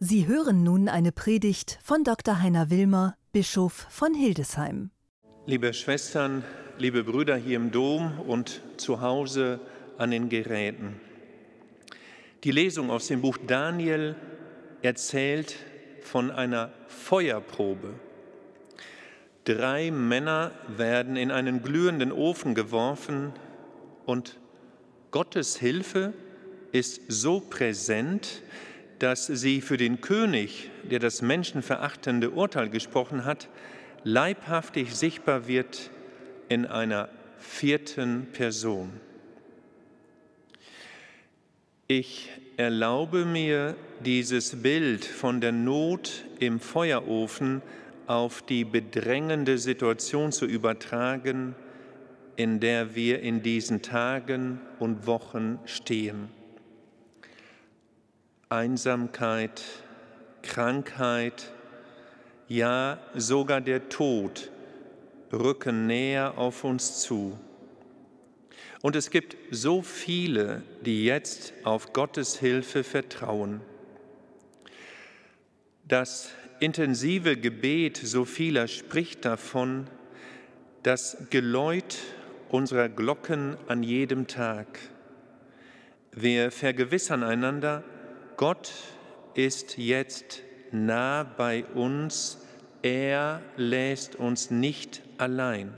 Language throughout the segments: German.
Sie hören nun eine Predigt von Dr. Heiner Wilmer, Bischof von Hildesheim. Liebe Schwestern, liebe Brüder hier im Dom und zu Hause an den Geräten. Die Lesung aus dem Buch Daniel erzählt von einer Feuerprobe. Drei Männer werden in einen glühenden Ofen geworfen und Gottes Hilfe ist so präsent, dass sie für den König, der das menschenverachtende Urteil gesprochen hat, leibhaftig sichtbar wird in einer vierten Person. Ich erlaube mir, dieses Bild von der Not im Feuerofen auf die bedrängende Situation zu übertragen, in der wir in diesen Tagen und Wochen stehen. Einsamkeit, Krankheit, ja sogar der Tod rücken näher auf uns zu. Und es gibt so viele, die jetzt auf Gottes Hilfe vertrauen. Das intensive Gebet so vieler spricht davon, das Geläut unserer Glocken an jedem Tag. Wir vergewissern einander, Gott ist jetzt nah bei uns, er lässt uns nicht allein.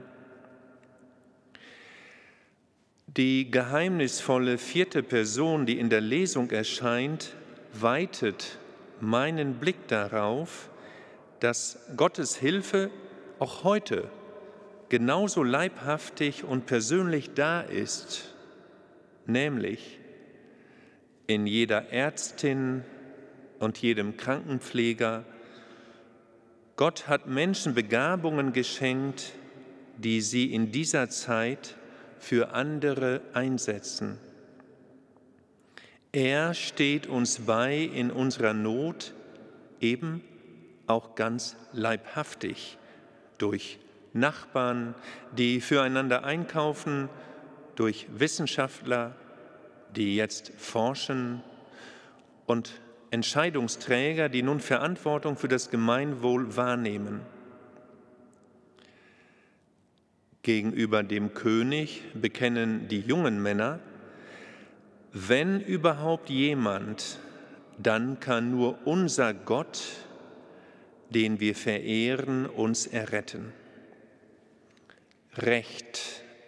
Die geheimnisvolle vierte Person, die in der Lesung erscheint, weitet meinen Blick darauf, dass Gottes Hilfe auch heute genauso leibhaftig und persönlich da ist, nämlich in jeder Ärztin und jedem Krankenpfleger. Gott hat Menschen Begabungen geschenkt, die sie in dieser Zeit für andere einsetzen. Er steht uns bei in unserer Not, eben auch ganz leibhaftig, durch Nachbarn, die füreinander einkaufen, durch Wissenschaftler, die jetzt forschen und Entscheidungsträger, die nun Verantwortung für das Gemeinwohl wahrnehmen. Gegenüber dem König bekennen die jungen Männer, wenn überhaupt jemand, dann kann nur unser Gott, den wir verehren, uns erretten. Recht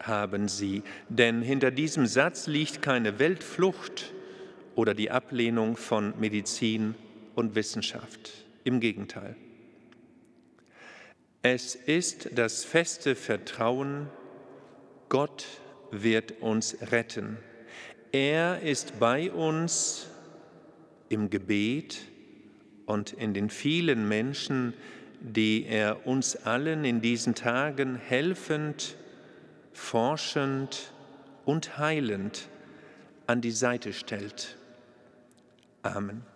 haben sie, denn hinter diesem Satz liegt keine Weltflucht oder die Ablehnung von Medizin und Wissenschaft. Im Gegenteil. Es ist das feste Vertrauen, Gott wird uns retten. Er ist bei uns im Gebet und in den vielen Menschen, die er uns allen in diesen Tagen helfend forschend und heilend an die Seite stellt. Amen.